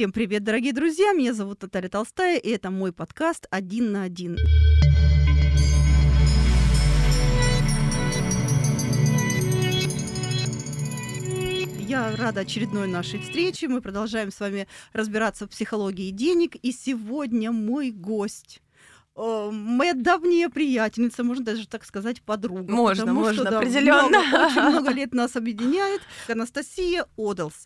Всем привет, дорогие друзья! Меня зовут Наталья Толстая, и это мой подкаст «Один на один». Я рада очередной нашей встрече. Мы продолжаем с вами разбираться в психологии денег. И сегодня мой гость э, моя давняя приятельница, можно даже так сказать, подруга. Можно, потому можно, что, да, определенно. много- очень много лет нас объединяет. Анастасия Одалс.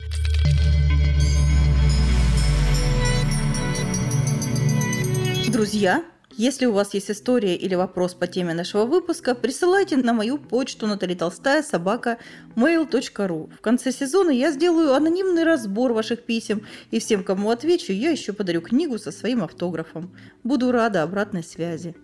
Друзья, если у вас есть история или вопрос по теме нашего выпуска, присылайте на мою почту Наталья Толстая собака mail.ru. В конце сезона я сделаю анонимный разбор ваших писем, и всем, кому отвечу, я еще подарю книгу со своим автографом. Буду рада обратной связи.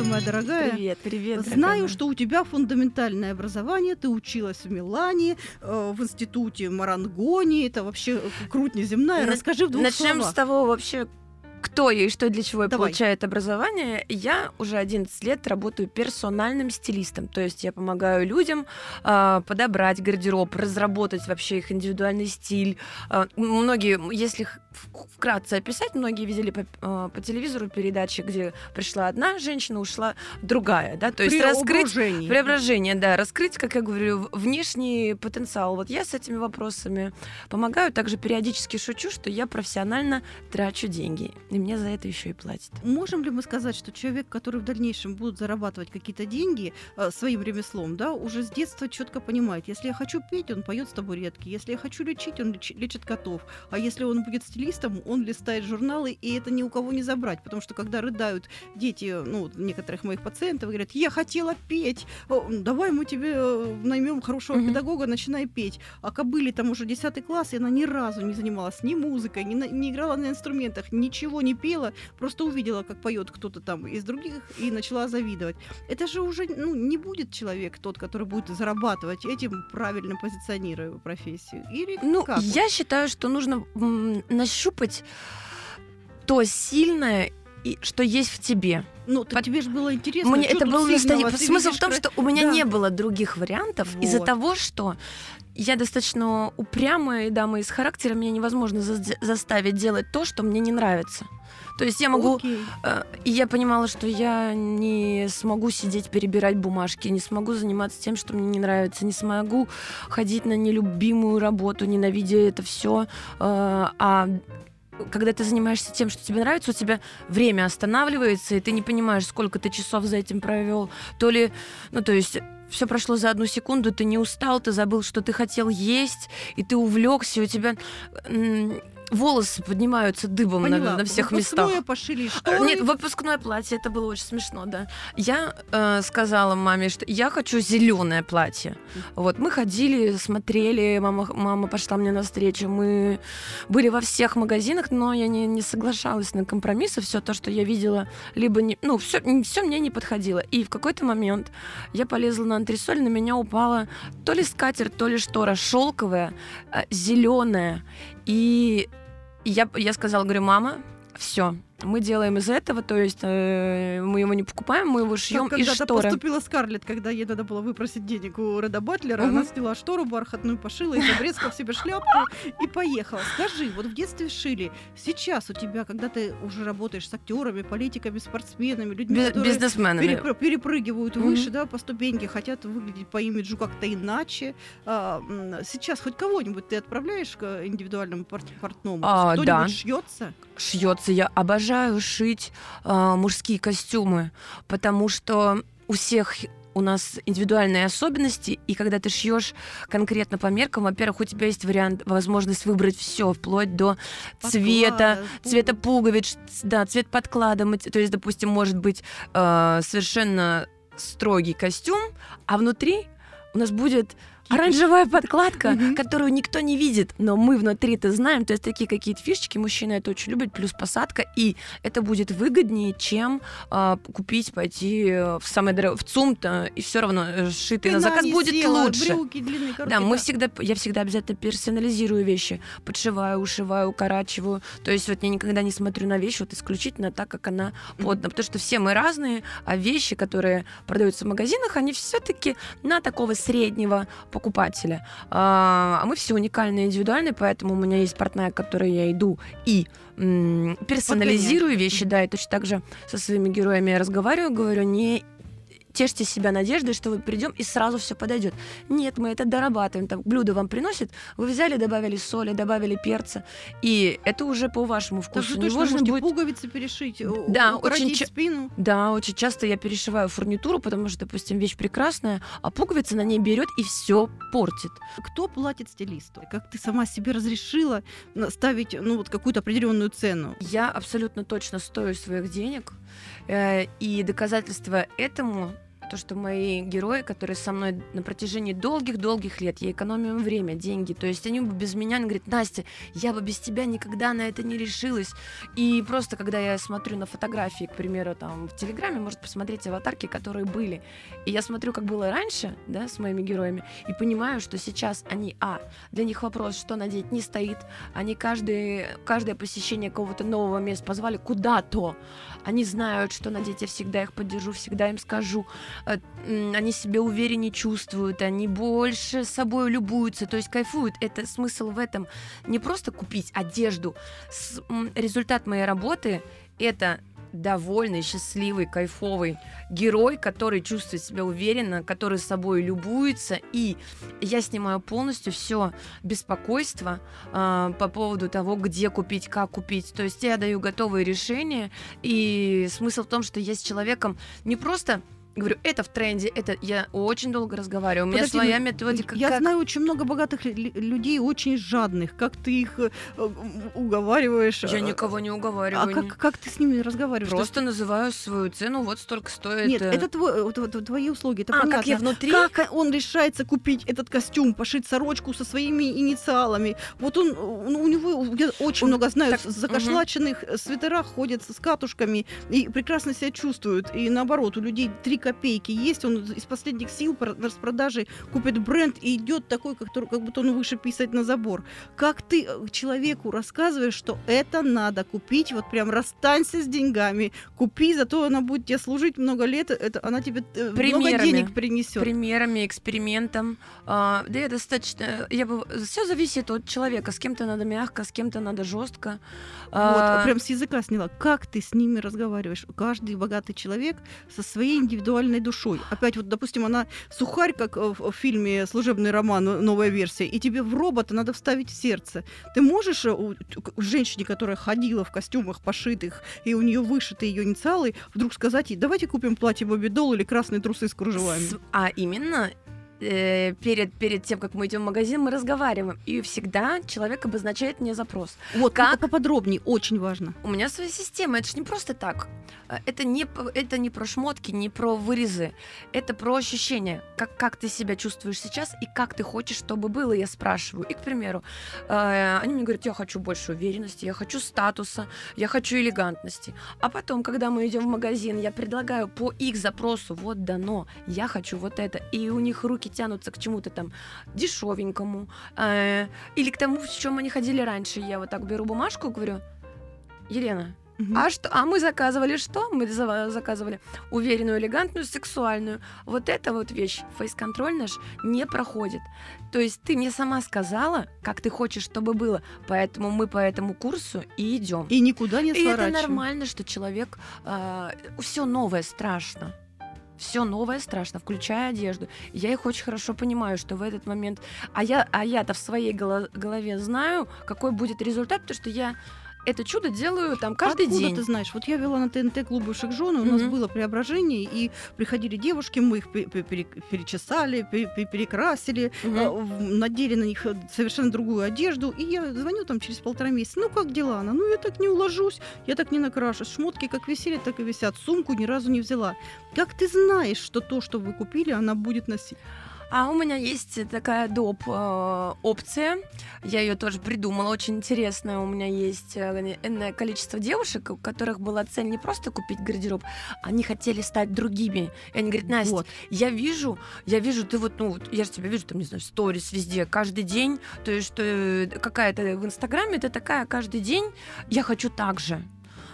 Здравствуй, моя дорогая. Привет, привет. Знаю, что у тебя фундаментальное образование, ты училась в Милане, э, в институте Марангони, это вообще э, круть неземная. На- Расскажи в двух Начнем словах. с того вообще, кто я и что для чего я Давай. получает образование. Я уже 11 лет работаю персональным стилистом. То есть я помогаю людям а, подобрать гардероб, разработать вообще их индивидуальный стиль. А, многие, если вкратце описать, многие видели по, а, по телевизору передачи, где пришла одна женщина, ушла другая. Да? То есть раскрыть Преображение. Да, раскрыть, как я говорю, внешний потенциал. Вот я с этими вопросами помогаю. Также периодически шучу, что я профессионально трачу деньги. И мне за это еще и платят. Можем ли мы сказать, что человек, который в дальнейшем будет зарабатывать какие-то деньги э, своим ремеслом, да, уже с детства четко понимает, если я хочу петь, он поет с табуретки, если я хочу лечить, он леч- лечит котов, а если он будет стилистом, он листает журналы, и это ни у кого не забрать, потому что когда рыдают дети, ну, некоторых моих пациентов, говорят, я хотела петь, давай мы тебе э, наймем хорошего Мгм. педагога, начинай петь. А кобыле там уже 10 класс, и она ни разу не занималась ни музыкой, ни, на- не играла на инструментах, ничего не пела, просто увидела, как поет кто-то там из других, и начала завидовать. Это же уже ну, не будет человек тот, который будет зарабатывать этим, правильно позиционируя профессию. Или Ну, как? я считаю, что нужно нащупать то сильное, и, что есть в тебе. Ну, Под- тебе же было интересно. Мне это тут был сильного? настоящий... Ты Смысл в том, что у меня Да. не было других вариантов из-за Вот. того, что я достаточно упрямая дама из характера, меня невозможно за- заставить делать то, что мне не нравится. То есть я могу Окей. Э, И я понимала, что я не смогу сидеть, перебирать бумажки, не смогу заниматься тем, что мне не нравится, не смогу ходить на нелюбимую работу, ненавидя это все. А когда ты занимаешься тем, что тебе нравится, у тебя время останавливается, и ты не понимаешь, сколько ты часов за этим провел. То ли, ну, то есть все прошло за одну секунду, ты не устал, ты забыл, что ты хотел есть, и ты увлекся, и у тебя волосы поднимаются дыбом на, Поняла. на всех местах. Выпускное пошили Э, шторы. Нет, выпускное платье, это было очень смешно, да. Я э, сказала маме, что я хочу зеленое платье. Вот, мы ходили, смотрели, мама, мама пошла мне навстречу, мы были во всех магазинах, но я не, не соглашалась на компромиссы, все то, что я видела, либо не, ну, все, все мне не подходило. И в какой-то момент я полезла на антресоль, на меня упала то ли скатерть, то ли штора шелковая, зеленая, и я, я сказала, говорю, мама, все, мы делаем из этого, то есть э, мы его не покупаем, мы его шьем из когда-то шторы. поступила Скарлетт, когда ей надо было выпросить денег у Реда Батлера, она Мгм. сняла штору бархатную, пошила и обрезала себе шляпку и поехала. Скажи, вот в детстве шили, сейчас у тебя, когда ты уже работаешь с актерами, политиками, спортсменами, людьми, Би- которые бизнесменами. перепр- перепрыгивают Мгм. выше, да, по ступеньке, хотят выглядеть по имиджу как-то иначе. А, сейчас хоть кого-нибудь ты отправляешь к индивидуальному пор- портному? А, Кто-нибудь да. шьется? Шьется. Я обожаю шить э, мужские костюмы, потому что у всех у нас индивидуальные особенности, и когда ты шьешь конкретно по меркам, во-первых, у тебя есть вариант, возможность выбрать все, вплоть до цвета, цвета пуговиц, да, цвет подклада. То есть, допустим, может быть э, совершенно строгий костюм, а внутри у нас будет Оранжевая подкладка, которую никто не видит, но мы внутри-то знаем. То есть такие какие-то фишечки мужчины это очень любят, плюс посадка, и это будет выгоднее, чем а, купить, пойти э, в самый дорогой, в ЦУМ-то, и все равно э, сшитый на заказ будет села, лучше. Брюки длинные, короткие, Да, мы всегда, я всегда обязательно персонализирую вещи, подшиваю, ушиваю, укорачиваю. То есть вот я никогда не смотрю на вещь вот исключительно так, как она плотно, потому что все мы разные, а вещи, которые продаются в магазинах, они все-таки на такого среднего покупателя. А а мы все уникальные, индивидуальные, поэтому у меня есть портная, к которой я иду и персонализирую вещи, да, и точно так же со своими героями я разговариваю, говорю, не тешьте себя надеждой, что вы придем и сразу все подойдет. Нет, мы это дорабатываем. Там блюдо вам приносит, вы взяли, добавили соли, добавили перца, и это уже по вашему Так вкусу. же Не точно можно будет пуговицы перешить, у- Да, очень ча- спину. да, очень часто я перешиваю фурнитуру, потому что, допустим, вещь прекрасная, а пуговица на ней берет и все портит. Кто платит стилисту? Как ты сама себе разрешила ставить ну, вот какую-то определенную цену? Я абсолютно точно стою своих денег, э, и доказательство этому то, что мои герои, которые со мной на протяжении долгих-долгих лет, я экономим им время, деньги, то есть они бы без меня, они говорят, Настя, я бы без тебя никогда на это не решилась. И просто, когда я смотрю на фотографии, к примеру, там в Телеграме, может посмотреть аватарки, которые были, и я смотрю, как было раньше, да, с моими героями, и понимаю, что сейчас они, а, для них вопрос, что надеть, не стоит, они каждый, каждое посещение какого-то нового места позвали куда-то. Они знают, что надеть, я всегда их поддержу, всегда им скажу. Э, Они себя увереннее чувствуют, они больше собой любуются, то есть кайфуют. Это смысл в этом. Не просто купить одежду. С- Результат моей работы — это довольный, счастливый, кайфовый герой, который чувствует себя уверенно, который собой любуется, и я снимаю полностью все беспокойство а, по поводу того, где купить, как купить. То есть я даю готовые решения, и смысл в том, что я с человеком не просто говорю, это в тренде, это я очень долго разговариваю, у меня Подожди, своя ну, методика. Я как- знаю очень много богатых лю- лю- людей, очень жадных. Как ты их э, уговариваешь? Я э, никого не А уговариваю. как, как ты с ними разговариваешь? Просто называю свою цену, вот столько То стоит. Нет, э, это твой- твои услуги, это а, понятно. как я внутри? Как он решается купить этот костюм, пошить сорочку со своими инициалами? Вот он, ну, у него, я очень Он- много знаю, так, закошлаченных э, свитерах ходят с катушками и прекрасно себя чувствуют. И наоборот, у людей три копейки есть, он из последних сил распродаже купит бренд и идет такой, как, как будто он выше писать на забор. Как ты э, человеку рассказываешь, что это надо купить, вот прям расстанься с деньгами, купи, зато она будет тебе служить много лет, это она тебе э, много Примерами. денег принесет. примерами, экспериментом. А, да, я достаточно. Я бы. Все зависит от человека. С кем-то надо мягко, с кем-то надо жестко. Вот, прям с языка сняла. Как ты с ними разговариваешь? Каждый богатый человек со своей индивидуальной душой. Опять вот, допустим, она сухарь, как э, в фильме «Служебный роман», новая версия, и тебе в робота надо вставить сердце. Ты можешь э, у- женщине, которая ходила в костюмах пошитых, и у нее вышиты ее инициалы, вдруг сказать ей, давайте купим платье Бобби Долл или красные трусы с кружевами? С- А именно э, перед, перед тем, как мы идем в магазин, мы разговариваем. И всегда человек обозначает мне запрос. Вот, Как? поподробнее, очень важно. У меня своя система, это же не просто так. Э, Это не, это не про шмотки, не про вырезы. Это про ощущения. Как, как ты себя чувствуешь сейчас и как ты хочешь, чтобы было, я спрашиваю. И, к примеру, э, они мне говорят, я хочу больше уверенности, я хочу статуса, я хочу элегантности. А потом, когда мы идем в магазин, я предлагаю по их запросу, вот дано, я хочу вот это. И у них руки тянутся к чему-то там дешевенькому. э, или к тому, в чем они ходили раньше. Я вот так беру бумажку, говорю, Елена, Мгм. а что? А мы заказывали что? Мы за- заказывали уверенную, элегантную, сексуальную. Вот эта вот вещь, фейс-контроль наш, не проходит. То есть ты мне сама сказала, как ты хочешь, чтобы было, поэтому мы по этому курсу и идем. И никуда не И это сворачиваем. нормально, что человек... все новое страшно. Все новое страшно, включая одежду. Я их очень хорошо понимаю, что в этот момент... А я, а я-то в своей голо- голове знаю, какой будет результат, потому что я это чудо делаю там каждый Откуда день. ты знаешь? Вот я вела на ТНТ клуб бывших жен, у нас было преображение, и приходили девушки, мы их пе- пе- пере- перечесали, пе- пе- перекрасили, э, надели на них совершенно другую одежду, и я звоню там через полтора месяца, ну как дела она? Ну я так не уложусь, я так не накрашусь, шмотки как висели, так и висят, сумку ни разу не взяла. Как ты знаешь, что то, что вы купили, она будет носить? А у меня есть такая доп. э, опция. Я ее тоже придумала, очень интересная. У меня есть э, энное количество девушек, у которых была цель не просто купить гардероб, они хотели стать другими. И они говорят, Настя, Вот. я вижу, я вижу, ты вот, ну, вот я же тебя вижу, там, не знаю, в сторис везде, каждый день, то есть, что э, какая-то в Инстаграме, ты такая каждый день, я хочу так же.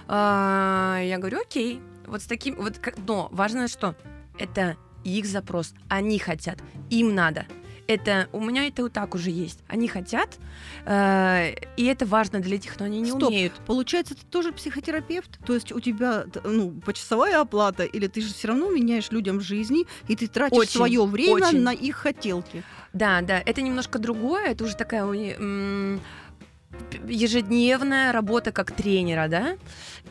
А, я говорю, окей, вот с таким, вот, но важно что, это их запрос, они хотят, им надо. Это у меня это вот так уже есть. Они хотят, э, и это важно для них, но они не Стоп. умеют. Получается, ты тоже психотерапевт? То есть у тебя ну, почасовая оплата, или ты же все равно меняешь людям жизни, и ты тратишь Очень, свое время очень. на их хотелки. Да, да, это немножко другое, это уже такая ежедневная работа как тренера, да.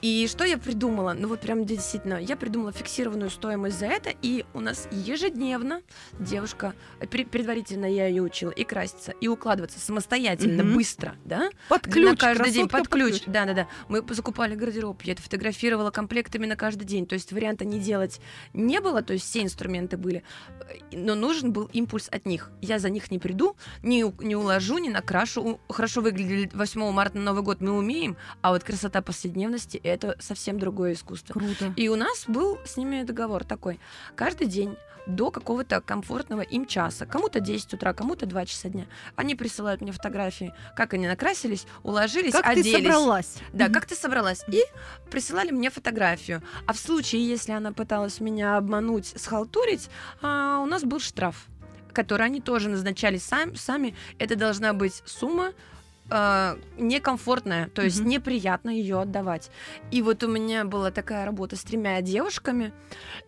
И что я придумала? Ну вот прям действительно, я придумала фиксированную стоимость за это, и у нас ежедневно девушка, э, пре- предварительно я ее учила и краситься, и укладываться самостоятельно, Мгм. быстро, да, Под на ключ, каждый день красотка под ключ. Да, да, да. Мы закупали гардероб, я это фотографировала комплектами на каждый день. То есть варианта не делать не было, то есть все инструменты были, э, но нужен был импульс от них. Я за них не приду, не, не уложу, не накрашу. Хорошо выглядели 8 марта на Новый год мы умеем, а вот красота повседневности это совсем другое искусство. Круто. И у нас был с ними договор такой. Каждый день до какого-то комфортного им часа. Кому-то 10 утра, кому-то 2 часа дня. Они присылают мне фотографии, как они накрасились, уложились, Как ты оделись. собралась? Да, как ты собралась? И присылали мне фотографию. А в случае, если она пыталась меня обмануть, схалтурить, а, у нас был штраф, который они тоже назначали сам- сами. Это должна быть сумма а, некомфортная, то есть Мгм. неприятно ее отдавать. И вот у меня была такая работа с тремя девушками,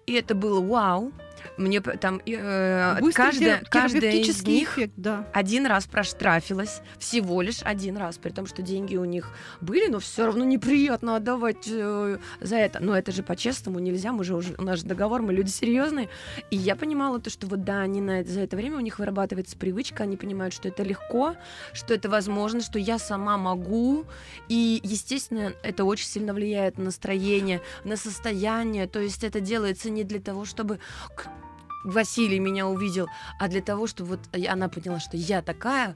и это было вау. Мне там э, каждая, каждая из них эффект, да. один раз проштрафилась, всего лишь один раз, при том, что деньги у них были, но все равно неприятно отдавать э, за это. Но это же по-честному нельзя, мы же уже, у нас же договор, мы люди серьезные. И я понимала то, что вот да, они на за это время у них вырабатывается привычка, они понимают, что это легко, что это возможно, что я сама могу. И, естественно, это очень сильно влияет на настроение, на состояние. То есть это делается не для того, чтобы Василий меня увидел, а для того, чтобы вот я- она поняла, что я такая,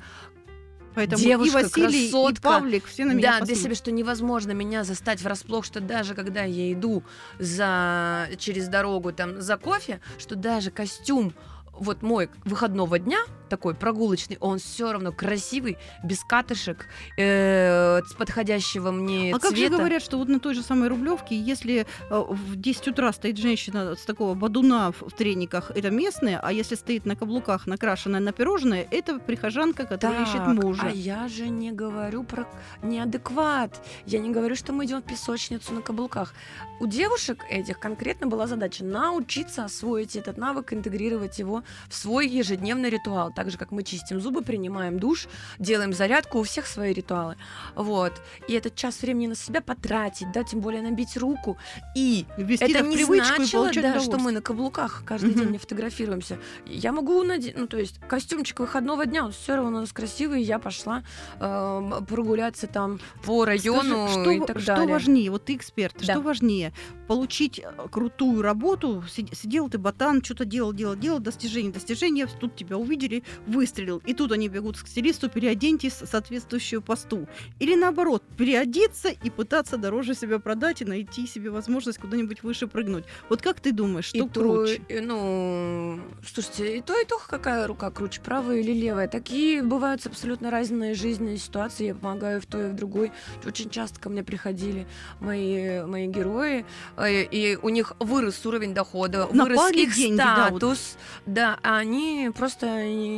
Поэтому Девушка, и Василий, и красотка. Павлик все на меня да, для себя, что невозможно меня застать врасплох, что даже когда я иду за через дорогу там за кофе, что даже костюм вот мой выходного дня такой прогулочный, он все равно красивый, без катышек, э, с подходящего мне А как же цвета. говорят, что вот на той же самой Рублевке, если э, в 10 утра стоит женщина с такого бадуна в, трениках, это местная, а если стоит на каблуках, накрашенная на пирожное, это прихожанка, которая ищет Так, мужа. А я же не говорю про неадекват. Я не говорю, что мы идем в песочницу на каблуках. У девушек этих конкретно была задача научиться освоить этот навык, интегрировать его в свой ежедневный ритуал. Так же, как мы чистим зубы, принимаем душ, делаем зарядку, у всех свои ритуалы. Вот. И этот час времени на себя потратить, да, тем более набить руку. И Ввести это не значило, да, что мы на каблуках каждый день не фотографируемся. Я могу надеть, ну то есть костюмчик выходного дня, он все равно у нас красивый. Я пошла э, прогуляться там по району Скажи, что, и так что далее. важнее, вот ты эксперт, Да. что важнее, получить э, крутую работу, сид- сидел ты ботан, что-то делал, делал, делал, достижение, достижение, тут тебя увидели, выстрелил, и тут они бегут к стилисту, переоденьтесь соответствующую посту. Или наоборот, переодеться и пытаться дороже себя продать и найти себе возможность куда-нибудь выше прыгнуть. Вот как ты думаешь, что И то, круче? и, ну, слушайте, и то, и то, какая рука круче, правая или левая. Такие бывают абсолютно разные жизненные ситуации. Я помогаю в той и в другой. Очень часто ко мне приходили мои, мои герои, э, и у них вырос уровень дохода, вырос Напали их деньги, да, вот. статус. Да, они просто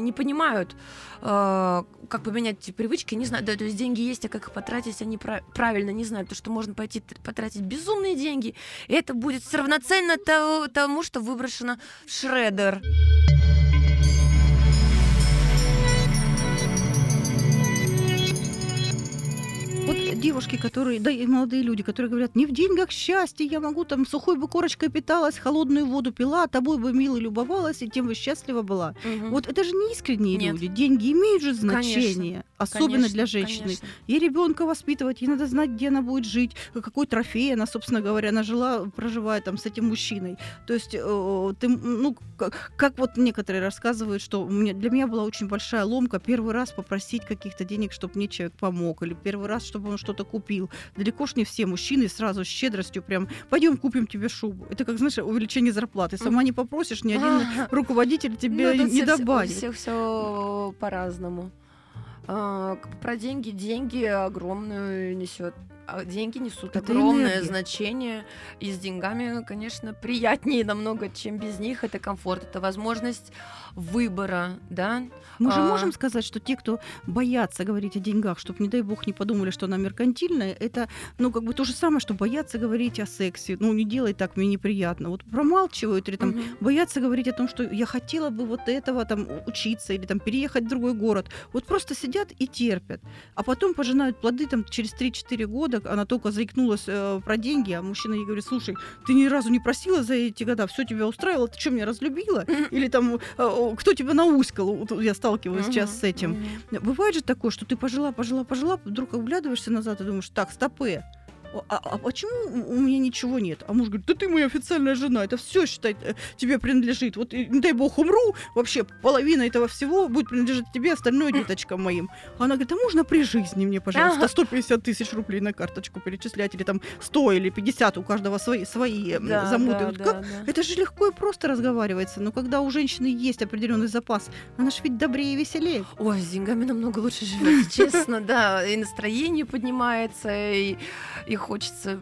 не понимают, э, как поменять привычки, не знаю, да, то есть деньги есть, а как их потратить, они пра- правильно не знают, то что можно пойти потратить безумные деньги, и это будет равноценно то- тому, что выброшено в шредер. Девушки, которые, да и молодые люди, которые говорят, не в деньгах счастье, я могу там сухой бы корочкой питалась, холодную воду пила, тобой бы мило любовалась, и тем бы счастлива была. Мгм. Вот это же не искренние Нет. люди. Деньги имеют же значение, особенно Конечно, для женщины. конечно. Ей ребенка воспитывать, ей надо знать, где она будет жить, какой трофей она, собственно говоря, она жила, проживает там с этим мужчиной. То есть, э, ты, ну, как, как вот некоторые рассказывают, что мне, для меня была очень большая ломка первый раз попросить каких-то денег, чтобы мне человек помог, или первый раз, чтобы он что-то купил. Далеко ж не все мужчины сразу с щедростью прям, пойдем купим тебе шубу. Это как, знаешь, увеличение зарплаты. Сама не попросишь, ни один руководитель тебе Ну, не добавит. У всех все по-разному. А, Про деньги. Деньги огромную несет. А Деньги несут Это огромное энергия. значение. И с деньгами, конечно, приятнее намного, чем без них. Это комфорт, это возможность выбора, да. Мы же А. можем сказать, что те, кто боятся говорить о деньгах, чтобы, не дай бог, не подумали, что она меркантильная, это, ну, как бы то же самое, что боятся говорить о сексе. Ну, не делай так, мне неприятно. Вот промалчивают или там Мгм. боятся говорить о том, что я хотела бы вот этого там учиться или там переехать в другой город. Вот просто сидят и терпят. А потом пожинают плоды там через 3-4 года, она только заикнулась э, про деньги, а мужчина ей говорит, слушай, ты ни разу не просила за эти года, все тебя устраивало, ты что, меня разлюбила? Или там, э, кто тебя науськал? Вот я сталкиваюсь сейчас с этим. Бывает же такое, что ты пожила, пожила, пожила, вдруг оглядываешься назад и думаешь, так, стопы. А, а почему у меня ничего нет? А муж говорит, да ты моя официальная жена, это все, считай, э, тебе принадлежит. Вот, и, не дай бог, умру, вообще половина этого всего будет принадлежать тебе, остальное деточкам моим. А она говорит, а можно при жизни мне, пожалуйста, Ага. 150 тысяч рублей на карточку перечислять, или там 100 или 50, у каждого свои, свои м, Да, замуты. да, Вот да, как да. это же легко и просто разговаривается, но когда у женщины есть определенный запас, она же ведь добрее и веселее. Ой, с деньгами намного лучше живет, честно, да. И настроение поднимается, и, и хочется.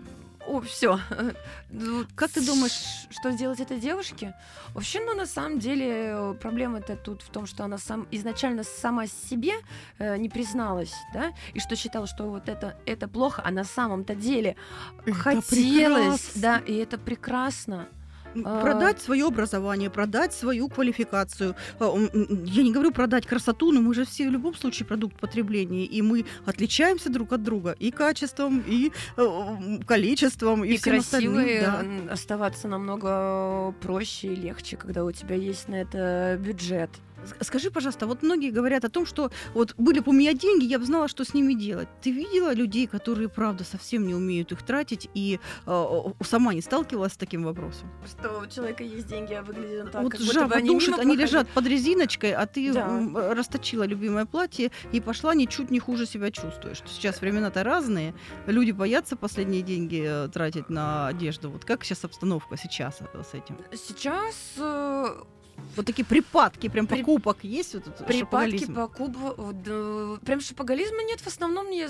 О, все. Как ты думаешь- что сделать этой девушке? Вообще, ну, на самом деле, э, проблема-то тут в том, что она сам изначально сама себе э, не призналась, да, и что считала, что вот это, это плохо, а на самом-то деле Это хотелось, прекрасно. да, и это прекрасно. А. Продать свое образование, продать свою квалификацию. А, Я не говорю продать красоту, но мы же все в любом случае продукт потребления, и мы отличаемся друг от друга и качеством, и э, количеством, и, И, всем остальным. красивой да. оставаться намного проще и легче, когда у тебя есть на это бюджет. Скажи, пожалуйста, вот многие говорят о том, что вот были бы у меня деньги, я бы знала, что с ними делать. Ты видела людей, которые, правда, совсем не умеют их тратить, и э, сама не сталкивалась с таким вопросом? Что у человека есть деньги, а выглядит он так, вот как будто жаба бы они душит, они проходят. лежат под резиночкой, а ты Да. расточила любимое платье и пошла ничуть не хуже себя чувствуешь. Сейчас времена-то разные, люди боятся последние деньги э, тратить на одежду. Вот как сейчас обстановка сейчас э, с этим? Сейчас э, Вот такие припадки прям При- покупок есть? Вот этот припадки покупок... Прям шопоголизма нет, в основном я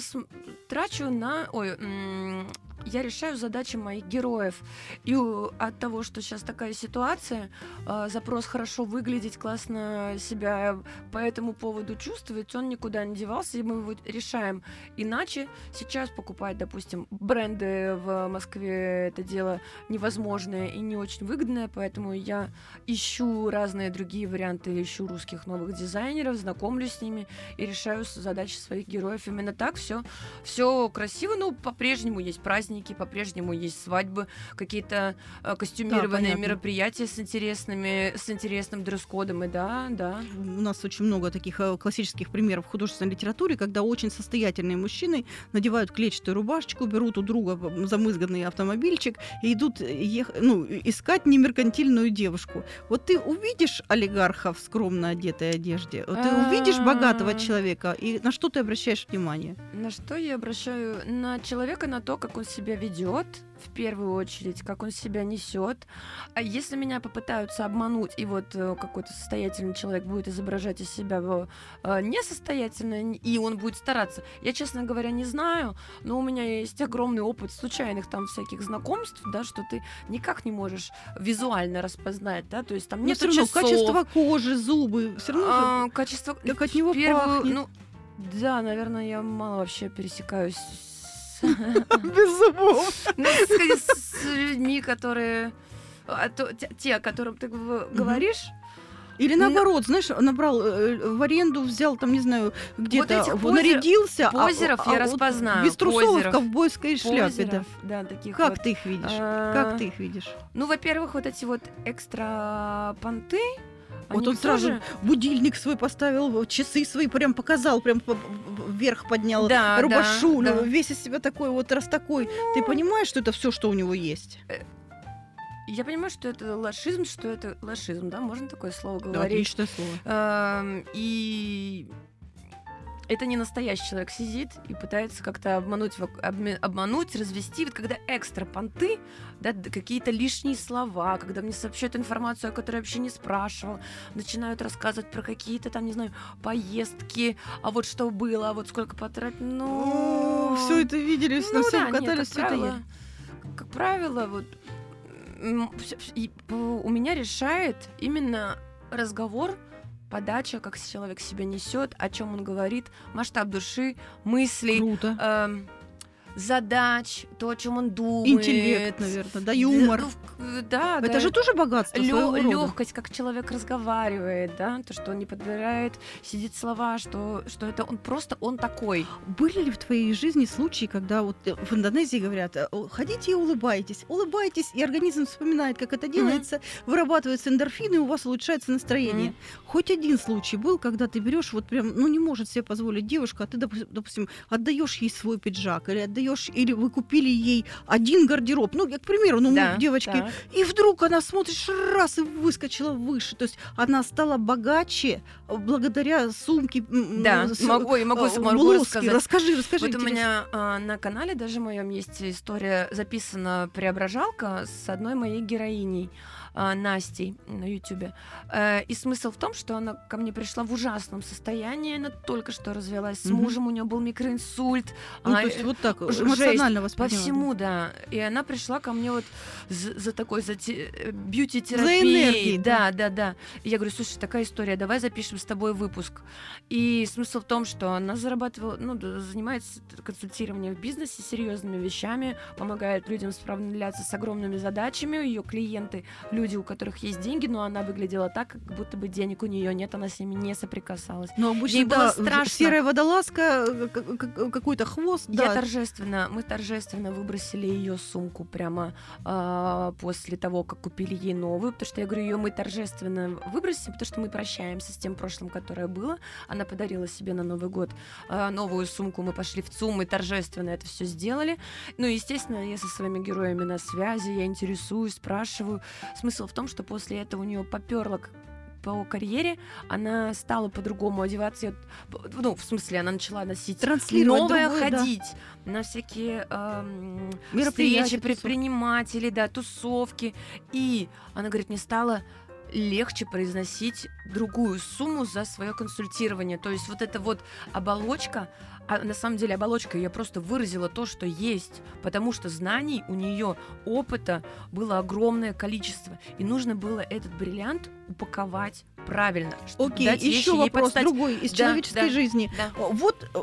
трачу на... Ой, я решаю задачи моих героев. И от того, что сейчас такая ситуация, э, запрос хорошо выглядеть, классно себя по этому поводу чувствовать, он никуда не девался, и мы его решаем. Иначе сейчас покупать, допустим, бренды в Москве это дело невозможное и не очень выгодное, поэтому я ищу разные другие варианты, ищу русских новых дизайнеров, знакомлюсь с ними и решаю задачи своих героев. Именно так все, все красиво, но по-прежнему есть праздники, по-прежнему есть свадьбы, какие-то э, костюмированные понятно. мероприятия с интересными, с интересным дресс-кодом, и да, да. У нас очень много таких э, классических примеров в художественной литературе, когда очень состоятельные мужчины надевают клетчатую рубашечку, берут у друга замызганный автомобильчик и идут ех- ну, искать немеркантильную девушку. Вот ты увидишь олигарха в скромно одетой одежде, ты увидишь богатого А. человека, и на что ты обращаешь внимание? На что я обращаю на человека, на то, как он себя ведет, в первую очередь, как он себя несет. А если меня попытаются обмануть, и вот э, какой-то состоятельный человек будет изображать из себя э, несостоятельно, и он будет стараться, я, честно говоря, не знаю, но у меня есть огромный опыт случайных там всяких знакомств, да, что ты никак не можешь визуально распознать, да, то есть там Но нет часов, качество кожи, зубы, все равно а, качество, как от него первую, пахнет. ну, да, наверное, я мало вообще пересекаюсь с, без зубов. ну, с- людьми, которые а те- о которых ты говоришь. Или Ну, наоборот, знаешь, набрал э, в аренду, взял там, не знаю, где-то этих в- позер- нарядился, а- позеров а я вот распознаю, без трусов и в позеров. ковбойской шляпе, да. позеров, да, таких Как вот. ты их видишь? А, Как ты их видишь? Ну, во-первых, вот эти вот экстра понты. Вот они он сразу тоже- будильник свой поставил, часы свои прям показал, прям вверх поднял, Да, рубашу, да, ну, да. весь из себя такой вот раз такой. Ты понимаешь, что это все, что у него есть? Я понимаю, что это лошизм, что это лошизм, да, можно такое слово Да, говорить. отличное слово. И это не настоящий человек сидит и пытается как-то обмануть, обмануть, развести. Вот когда экстра понты, да, какие-то лишние слова, когда мне сообщают информацию, о которой я вообще не спрашивал, начинают рассказывать про какие-то там, не знаю, поездки, а вот что было, а вот сколько потратил. Ну, все это видели, на ну всем да, катались, как все это ели. как правило, вот у меня решает именно разговор, подача, как человек себя несет, о чем он говорит, масштаб души, мыслей, Круто. эм, задач, то, о чем он думает. Интеллект, наверное, да, юмор. Ну, да, Это да. же тоже богатство рода. легкость, как человек разговаривает, да, то, что он не подбирает, сидит слова, что, что это он просто он такой. Были ли в твоей жизни случаи, когда вот э, в Индонезии говорят, э, «О, ходите и улыбайтесь, улыбайтесь, и организм вспоминает, как это делается, вырабатываются эндорфины, и у вас улучшается настроение. Мгм. Хоть один случай был, когда ты берешь, вот прям, ну не может себе позволить девушка, а ты, допу- допустим, отдаешь ей свой пиджак, или отдаешь, или вы купили ей один гардероб, ну, я, к примеру, ну, Да, мы, девочки, так. и вдруг она смотришь раз и выскочила выше, то есть она стала богаче э, благодаря сумке. Да, с- могу, я могу, э, могу блузки. рассказать. Расскажи, расскажи. Вот у интересно. меня а, на канале даже моем есть история записана преображалка с одной моей героиней. А, Настей на Ютубе. Э, И смысл в том, что она ко мне пришла в ужасном состоянии. Она только что развелась с мужем, у нее был микроинсульт. Ну, а, то есть вот так, жесть. эмоционально По восприняла. всему, да. И она пришла ко мне вот за, за такой, за те- э, За бьюти-терапией. энергией, Да, да, да. И я говорю, слушай, такая история, давай запишем с тобой выпуск. И смысл в том, что она зарабатывала, ну, занимается консультированием в бизнесе, серьезными вещами, помогает людям справляться с огромными задачами. Ее клиенты, люди, у которых есть деньги, но она выглядела так, как будто бы денег у нее нет, она с ними не соприкасалась. Но обычно, Ей было да, страшно. серая водолазка, э, какой-то хвост, Я да. торжественно, мы торжественно выбросили ее сумку прямо а, после того, как купили ей новую, потому что я говорю, ее мы торжественно выбросим, потому что мы прощаемся с тем прошлым, которое было. Она подарила себе на Новый год а, новую сумку, мы пошли в ЦУМ, мы торжественно это все сделали. Ну, естественно, я со своими героями на связи, я интересуюсь, спрашиваю. Смысл в том, что после этого у нее поперло по карьере, она стала по-другому одеваться. Ну, в смысле, она начала носить Транслировать новое другое, да. ходить на всякие эм, встречи предпринимателей, да, тусовки. И она говорит, мне стало легче произносить другую сумму за свое консультирование. То есть вот эта вот оболочка, а на самом деле оболочка я просто выразила то, что есть, потому что знаний у нее, опыта было огромное количество, и нужно было этот бриллиант упаковать правильно, Окей, дать еще вопрос подстать. другой из Да, человеческой да. жизни. Да. Вот э,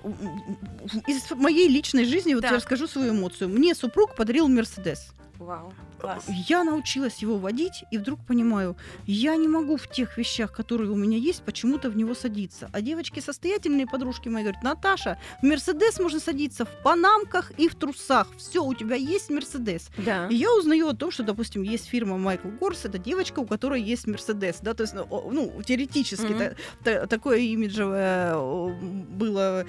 из моей личной жизни, вот Так. я расскажу свою эмоцию. Мне супруг подарил Мерседес. Вау, класс. Я научилась его водить, и вдруг понимаю, я не могу в тех вещах, которые у меня есть, почему-то в него садиться. А девочки состоятельные подружки мои говорят, Наташа, в Мерседес можно садиться в панамках и в трусах. Все, у тебя есть Мерседес. Да. И я узнаю о том, что, допустим, есть фирма Майкл Горс, это девочка, у которой есть Мерседес, да, то есть, ну, ну, теоретически Мгм. та- та- такое имиджевое было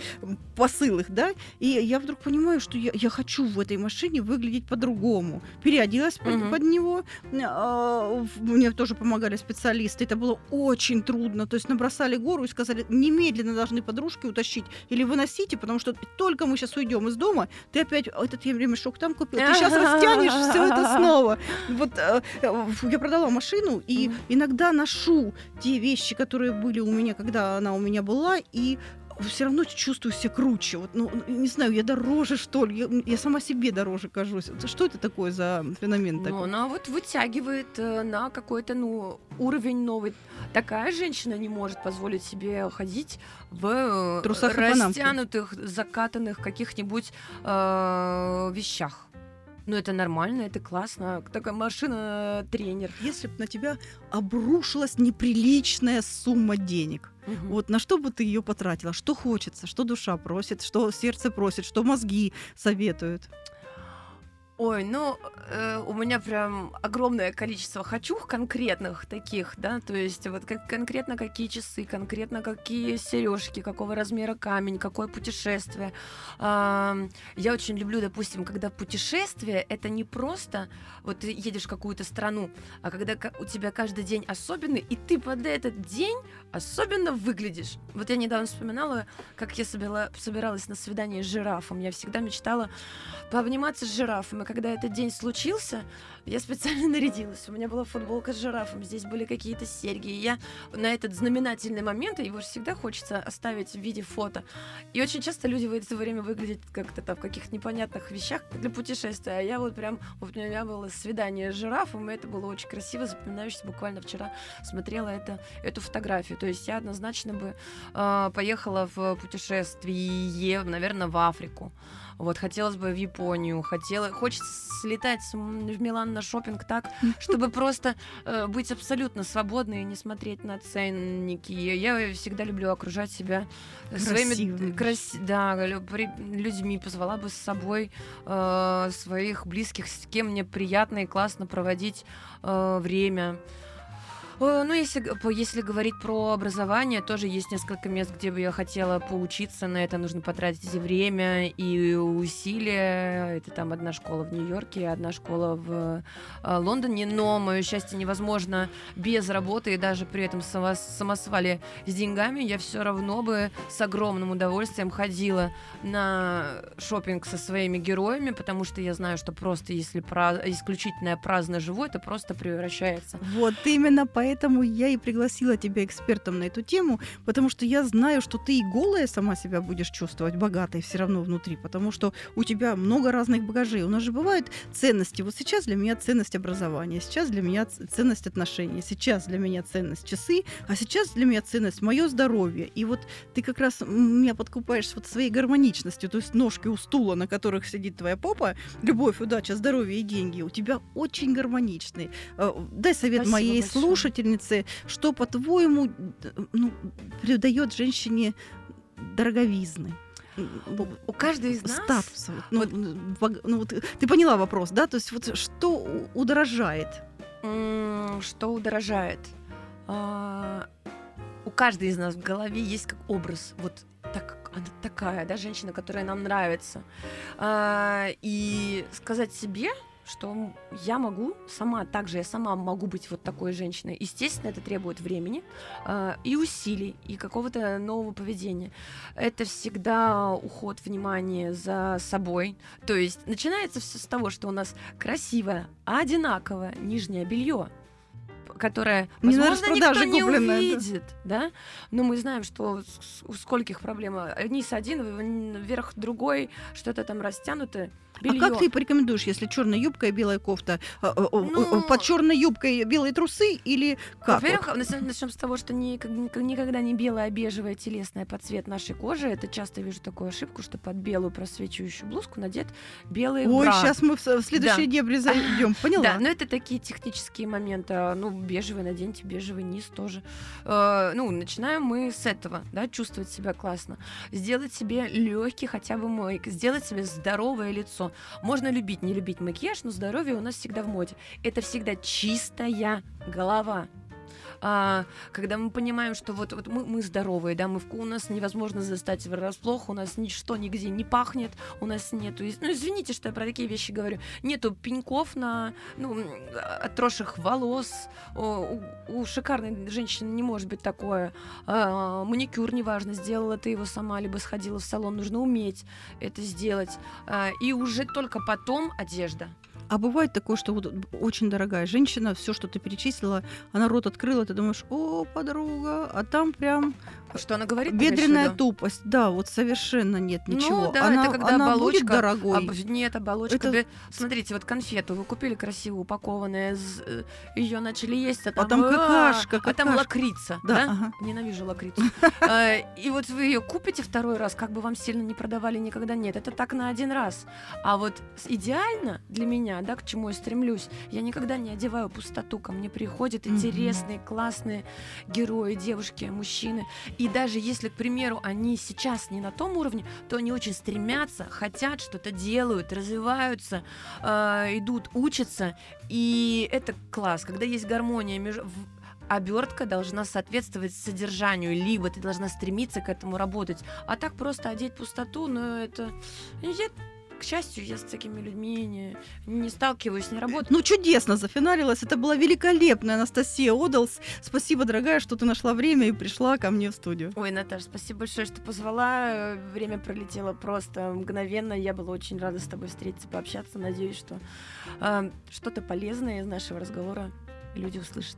посыл их, да, и я вдруг понимаю, что я, я хочу в этой машине выглядеть по-другому. Переоделась под, Мгм. под него, а, мне тоже помогали специалисты, это было очень трудно, то есть набросали гору и сказали, немедленно должны подружки утащить или выносите, потому что только мы сейчас уйдем из дома, ты опять этот я ремешок там купил, ты сейчас растянешь все это снова. Вот э, я продала машину и иногда ношу те вещи, которые были у меня, когда она у меня была, и все равно чувствую себя круче. Вот, ну, не знаю, я дороже, что ли. Я, я сама себе дороже кажусь. Что это такое за феномен Ну, такой? она вот вытягивает э, на какой-то, ну, уровень новый. Такая женщина не может позволить себе ходить в э, Трусах растянутых, закатанных каких-нибудь э, вещах. Ну, это нормально, это классно. Такая машина-тренер. Если бы на тебя обрушилась неприличная сумма денег, Мгм. вот на что бы ты ее потратила? Что хочется, что душа просит, что сердце просит, что мозги советуют? Ой, ну, э, у меня прям огромное количество хочух конкретных таких, да, то есть вот как, конкретно какие часы, конкретно какие сережки, какого размера камень, какое путешествие. Ам, я очень люблю, допустим, когда путешествие это не просто вот ты едешь в какую-то страну, а когда у тебя каждый день особенный, и ты под этот день особенно выглядишь. Вот я недавно вспоминала, как я собирала- собиралась на свидание с жирафом. Я всегда мечтала пообниматься с жирафом. И когда этот день случился, я специально нарядилась. У меня была футболка с жирафом, здесь были какие-то серьги. И я на этот знаменательный момент, его же всегда хочется оставить в виде фото. И очень часто люди в это время выглядят как-то там в каких-то непонятных вещах для путешествия. А я вот прям, вот у меня было свидание с жирафом, и это было очень красиво, запоминающееся. Буквально вчера смотрела это, эту фотографию. То есть я однозначно бы э, поехала в путешествие, наверное, в Африку. Вот, хотелось бы в Японию, хотела, хочется слетать в Милан на шопинг так, чтобы просто э, быть абсолютно свободной и не смотреть на ценники. Я всегда люблю окружать себя своими Красивыми. крас- да, людьми, позвала бы с собой э, своих близких, с кем мне приятно и классно проводить э, время. Э, Ну, если, если говорить про образование, тоже есть несколько мест, где бы я хотела поучиться. На это нужно потратить и время, и усилия. Это там одна школа в Нью-Йорке, одна школа в э, Лондоне. Но мое счастье невозможно без работы и даже при этом само- самосвале с деньгами. Я все равно бы с огромным удовольствием ходила на шопинг со своими героями, потому что я знаю, что просто если пра- исключительное праздно живу, это просто превращается Вот именно поэтому я и пригласила тебя экспертом на эту тему, потому что я знаю, что ты и голая сама себя будешь чувствовать богатой все равно внутри, потому что у тебя много разных багажей. У нас же бывают ценности. Вот сейчас для меня ценность образования, сейчас для меня ценность отношений, сейчас для меня ценность часы, а сейчас для меня ценность мое здоровье. И вот ты как раз меня подкупаешь вот своей гармоничностью, то есть ножки у стула, на которых сидит твоя попа, любовь, удача, здоровье и деньги у тебя очень гармоничные. Э, Дай совет Спасибо моей большое. Слушательнице, что, по-твоему, ну, придает женщине дороговизны. У, каждой из нас Статуса. вот, Ну, вот- ну, вот, ты поняла вопрос, да? То есть вот что удорожает? Что удорожает. А, у каждой из нас в голове есть как образ. Вот так, она такая, да, женщина, которая нам нравится. А, и сказать себе, что я могу сама, также я сама могу быть вот такой женщиной. Естественно, это требует времени а, и усилий, и какого-то нового поведения. Это всегда уход внимания за собой. То есть начинается все с того, что у нас красивое, одинаковое нижнее белье которое, Не на возможно, никто распродаже не да. увидит, да? Но мы знаем, что у скольких проблем. Низ один, вверх другой, что-то там растянутое. Белье. А как ты порекомендуешь, если черная юбка и белая кофта, э, э, э, Ну- под черной юбкой белые трусы или как? Во-первых, начнем, с того, что никогда не белая, а бежевая телесная под цвет нашей кожи. Это часто вижу такую ошибку, что под белую просвечивающую блузку надет белый Ой, бра. сейчас мы в, следующие дебри зайдем. Поняла? Да, но это такие технические моменты. А, Ну, бежевый наденьте, бежевый низ тоже. Э, ну, начинаем мы с этого, да, чувствовать себя классно. Сделать себе легкий хотя бы мойк, сделать себе здоровое лицо. Можно любить, не любить макияж, но здоровье у нас всегда в моде. Это всегда чистая голова. А, когда мы понимаем, что вот, вот мы, мы здоровые, да, мы в, у нас невозможно застать врасплох, у нас ничто нигде не пахнет, у нас нету, ну извините, что я про такие вещи говорю, нету пеньков на, ну, м, отросших волос, у, у шикарной женщины не может быть такое, А, маникюр, неважно, сделала ты его сама, либо сходила в салон, нужно уметь это сделать, А, и уже только потом одежда. А бывает такое, что вот очень дорогая женщина, все, что ты перечислила, она рот открыла, ты думаешь, о, подруга, а там прям Что она говорит? Бедренная тупость, да, вот совершенно нет ничего. Ну, да, она, это когда она оболочка, будет дорогой. Об- нет, оболочка. Это- бе- Смотрите, вот конфету вы купили красиво упакованная, ее начали есть, а там, А там а, какашка, а там какашка. лакрица, Да, да? ага. Ненавижу лакрицу. Э, И вот вы ее купите второй раз, как бы вам сильно не продавали, никогда нет. Это так на один раз. А вот идеально для меня, да, к чему я стремлюсь, я никогда не одеваю пустоту. Ко мне приходят интересные, классные герои, девушки, мужчины. И даже если, к примеру, они сейчас не на том уровне, то они очень стремятся, хотят, что-то делают, развиваются, э, идут, учатся. И это класс, когда есть гармония между обертка должна соответствовать содержанию, либо ты должна стремиться к этому работать. А так просто одеть пустоту, ну это... Я, к счастью, я с такими людьми не, не сталкиваюсь, не работаю. Ну, чудесно зафиналилась. Это была великолепная Анастасия Одалс. Спасибо, дорогая, что ты нашла время и пришла ко мне в студию. Ой, Наташа, спасибо большое, что позвала. Время пролетело просто мгновенно. Я была очень рада с тобой встретиться, пообщаться. Надеюсь, что э, что-то полезное из нашего разговора люди услышат.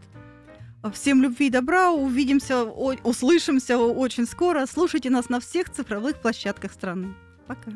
Всем любви и добра. Увидимся, о- услышимся очень скоро. Слушайте нас на всех цифровых площадках страны. Пока.